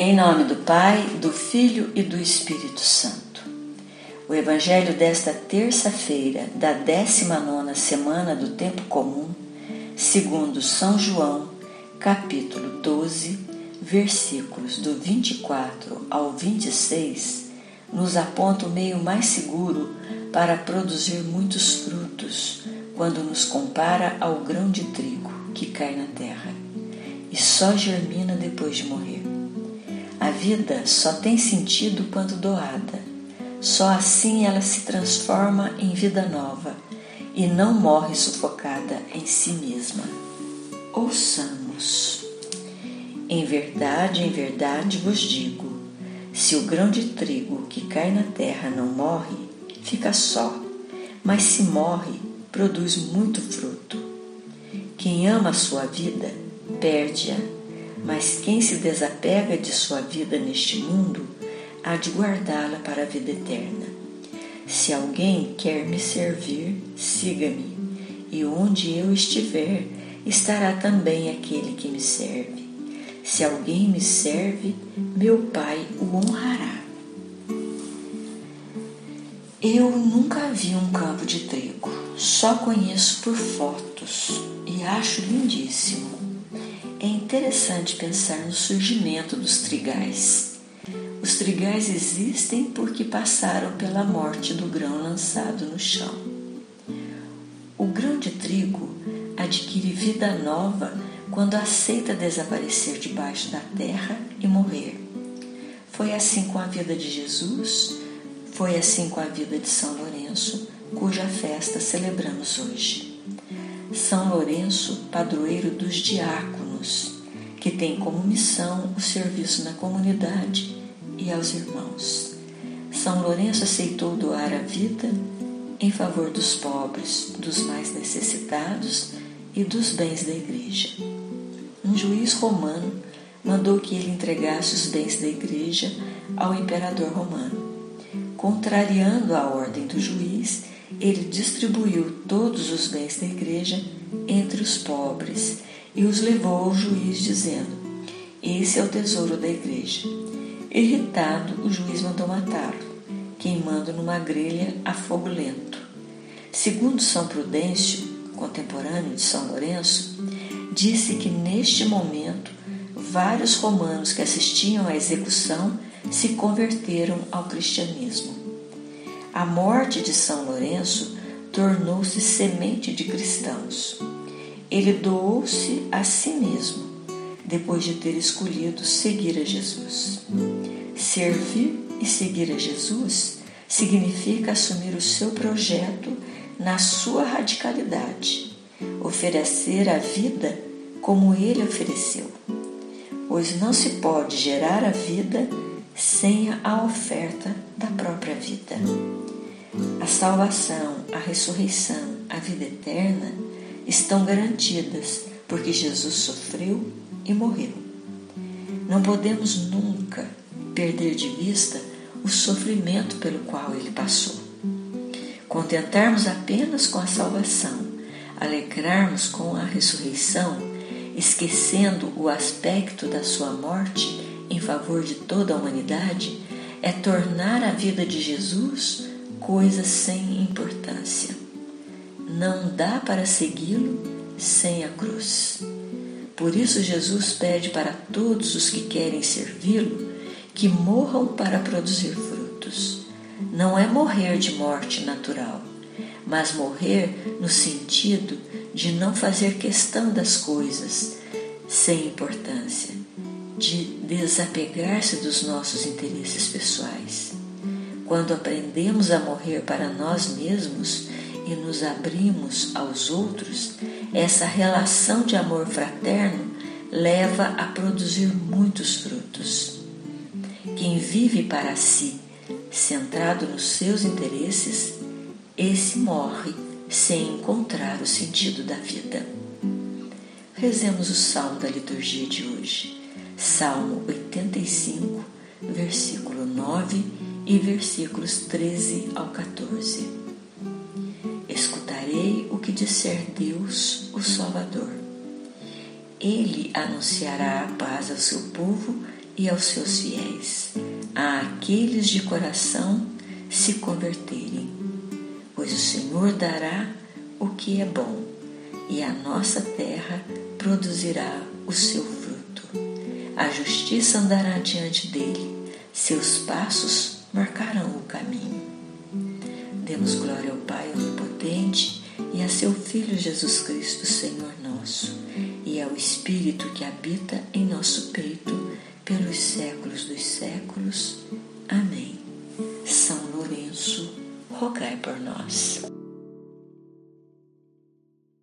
Em nome do Pai, do Filho e do Espírito Santo. O Evangelho desta terça-feira, da 19 semana do Tempo Comum, segundo São João, capítulo 12, versículos do 24 ao 26, nos aponta o meio mais seguro para produzir muitos frutos quando nos compara ao grão de trigo que cai na terra e só germina depois de morrer. A vida só tem sentido quando doada. Só assim ela se transforma em vida nova e não morre sufocada em si mesma. Ouçamos. Em verdade, em verdade vos digo: se o grão de trigo que cai na terra não morre, fica só, mas se morre, produz muito fruto. Quem ama a sua vida, perde-a, mas quem se desapega de sua vida neste mundo, há de guardá-la para a vida eterna. Se alguém quer me servir, siga-me, e onde eu estiver, estará também aquele que me serve. Se alguém me serve, meu Pai o honrará. Eu nunca vi um campo de trigo, só conheço por fotos e acho lindíssimo. É interessante pensar no surgimento dos trigais. Os trigais existem porque passaram pela morte do grão lançado no chão. O grão de trigo adquire vida nova quando aceita desaparecer debaixo da terra e morrer. Foi assim com a vida de Jesus, foi assim com a vida de São Lourenço, cuja festa celebramos hoje. São Lourenço, padroeiro dos diáconos que tem como missão o serviço na comunidade e aos irmãos. São Lourenço aceitou doar a vida em favor dos pobres, dos mais necessitados e dos bens da igreja. Um juiz romano mandou que ele entregasse os bens da igreja ao imperador romano. Contrariando a ordem do juiz, ele distribuiu todos os bens da igreja entre os pobres e os levou ao juiz, dizendo: Esse é o tesouro da igreja. Irritado, o juiz mandou matá-lo, queimando numa grelha a fogo lento. Segundo São Prudêncio, contemporâneo de São Lourenço, disse que neste momento vários romanos que assistiam à execução se converteram ao cristianismo. A morte de São Lourenço tornou-se semente de cristãos. Ele doou-se a si mesmo, depois de ter escolhido seguir a Jesus. Servir e seguir a Jesus significa assumir o seu projeto na sua radicalidade, oferecer a vida como ele ofereceu, pois não se pode gerar a vida sem a oferta da própria vida. A salvação, a ressurreição, a vida eterna estão garantidas, porque Jesus sofreu e morreu. Não podemos nunca perder de vista o sofrimento pelo qual ele passou. Contentarmos apenas com a salvação, alegrarmos com a ressurreição, esquecendo o aspecto da sua morte em favor de toda a humanidade, é tornar a vida de Jesus coisa sem importância não dá para segui-lo sem a cruz. Por isso, Jesus pede para todos os que querem servi-lo que morram para produzir frutos. Não é morrer de morte natural, mas morrer no sentido de não fazer questão das coisas sem importância, de desapegar-se dos nossos interesses pessoais. Quando aprendemos a morrer para nós mesmos, e nos abrimos aos outros, essa relação de amor fraterno leva a produzir muitos frutos. Quem vive para si, centrado nos seus interesses, esse morre sem encontrar o sentido da vida. Rezemos o salmo da liturgia de hoje, Salmo 85, versículo 9 e versículos 13 ao 14 farei o que disser Deus, o Salvador. Ele anunciará a paz ao seu povo e aos seus fiéis, a aqueles de coração se converterem. Pois o Senhor dará o que é bom, e a nossa terra produzirá o seu fruto. A justiça andará diante dele, seus passos marcarão Filho Jesus Cristo, Senhor nosso, e ao Espírito que habita em nosso peito pelos séculos dos séculos. Amém. São Lourenço, rogai por nós.